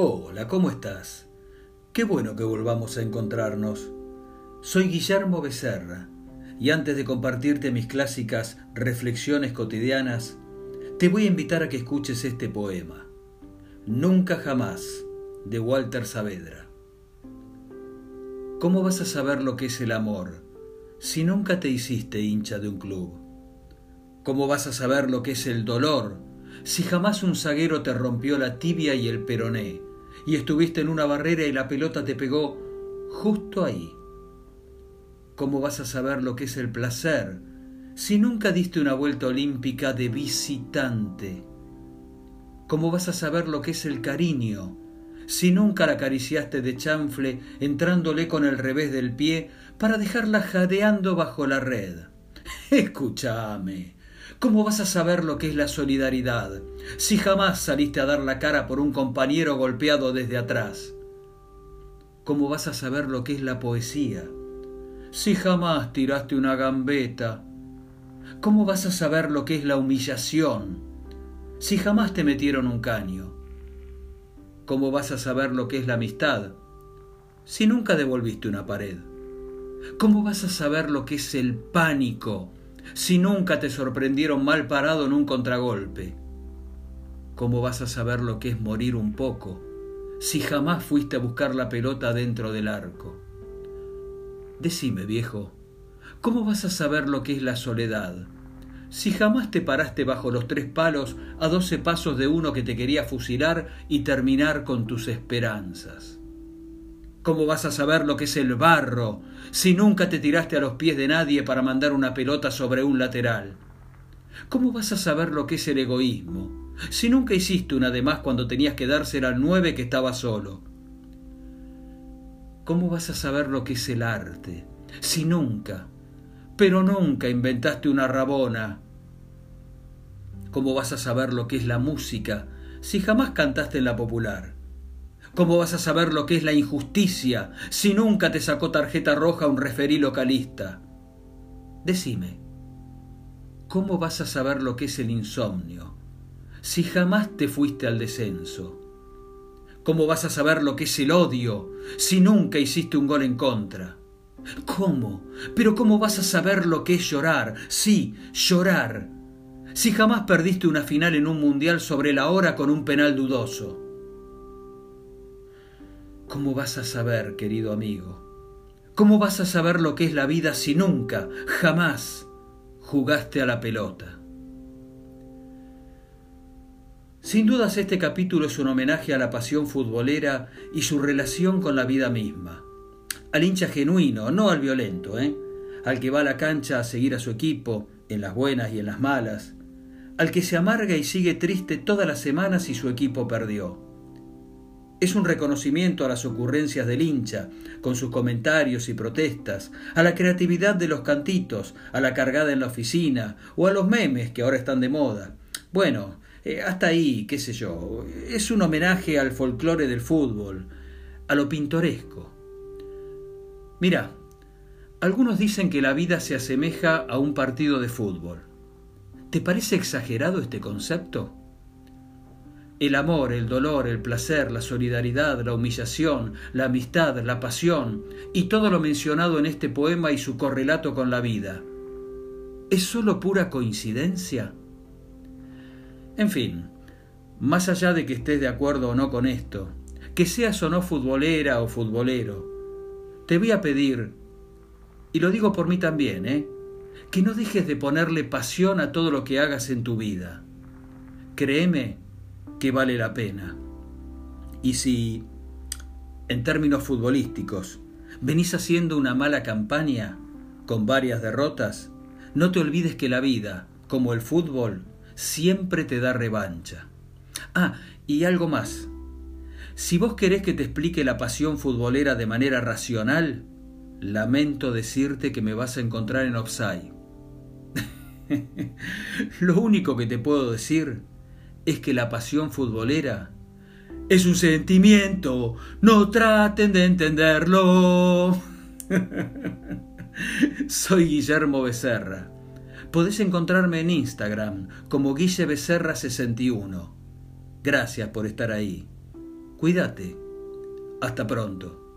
Hola, ¿cómo estás? Qué bueno que volvamos a encontrarnos. Soy Guillermo Becerra y antes de compartirte mis clásicas reflexiones cotidianas, te voy a invitar a que escuches este poema. Nunca jamás, de Walter Saavedra. ¿Cómo vas a saber lo que es el amor si nunca te hiciste hincha de un club? ¿Cómo vas a saber lo que es el dolor si jamás un zaguero te rompió la tibia y el peroné? Y estuviste en una barrera y la pelota te pegó justo ahí. ¿Cómo vas a saber lo que es el placer si nunca diste una vuelta olímpica de visitante? ¿Cómo vas a saber lo que es el cariño si nunca la acariciaste de chanfle entrándole con el revés del pie para dejarla jadeando bajo la red? Escúchame. ¿Cómo vas a saber lo que es la solidaridad si jamás saliste a dar la cara por un compañero golpeado desde atrás? ¿Cómo vas a saber lo que es la poesía si jamás tiraste una gambeta? ¿Cómo vas a saber lo que es la humillación si jamás te metieron un caño? ¿Cómo vas a saber lo que es la amistad si nunca devolviste una pared? ¿Cómo vas a saber lo que es el pánico si nunca te sorprendieron mal parado en un contragolpe? ¿Cómo vas a saber lo que es morir un poco si jamás fuiste a buscar la pelota dentro del arco? Decime, viejo, ¿cómo vas a saber lo que es la soledad si jamás te paraste bajo los tres palos a doce pasos de uno que te quería fusilar y terminar con tus esperanzas? ¿Cómo vas a saber lo que es el barro si nunca te tiraste a los pies de nadie para mandar una pelota sobre un lateral? ¿Cómo vas a saber lo que es el egoísmo si nunca hiciste una de más cuando tenías que dársela al nueve que estaba solo? ¿Cómo vas a saber lo que es el arte si nunca, pero nunca inventaste una rabona? ¿Cómo vas a saber lo que es la música si jamás cantaste en la popular? ¿Cómo vas a saber lo que es la injusticia si nunca te sacó tarjeta roja un referí localista? Decime, ¿cómo vas a saber lo que es el insomnio si jamás te fuiste al descenso? ¿Cómo vas a saber lo que es el odio si nunca hiciste un gol en contra? ¿Cómo? Pero ¿cómo vas a saber lo que es llorar? Sí, llorar. Si jamás perdiste una final en un mundial sobre la hora con un penal dudoso. ¿Cómo vas a saber, querido amigo? ¿Cómo vas a saber lo que es la vida si nunca, jamás jugaste a la pelota? Sin dudas este capítulo es un homenaje a la pasión futbolera y su relación con la vida misma. Al hincha genuino, no al violento, ¿eh? al que va a la cancha a seguir a su equipo, en las buenas y en las malas, al que se amarga y sigue triste todas las semanas si su equipo perdió es un reconocimiento a las ocurrencias del hincha, con sus comentarios y protestas, a la creatividad de los cantitos, a la cargada en la oficina o a los memes que ahora están de moda. Bueno, eh, hasta ahí, qué sé yo, es un homenaje al folclore del fútbol, a lo pintoresco. Mira, algunos dicen que la vida se asemeja a un partido de fútbol. ¿Te parece exagerado este concepto? El amor, el dolor, el placer, la solidaridad, la humillación, la amistad, la pasión y todo lo mencionado en este poema y su correlato con la vida. ¿Es sólo pura coincidencia? En fin, más allá de que estés de acuerdo o no con esto, que seas o no futbolera o futbolero, te voy a pedir, y lo digo por mí también, ¿eh? que no dejes de ponerle pasión a todo lo que hagas en tu vida. Créeme que vale la pena. Y si, en términos futbolísticos, venís haciendo una mala campaña con varias derrotas, no te olvides que la vida, como el fútbol, siempre te da revancha. Ah, y algo más. Si vos querés que te explique la pasión futbolera de manera racional, lamento decirte que me vas a encontrar en offside. Lo único que te puedo decir es que la pasión futbolera es un sentimiento, no traten de entenderlo. Soy Guillermo Becerra. Podés encontrarme en Instagram como Guille Becerra 61. Gracias por estar ahí. Cuídate. Hasta pronto.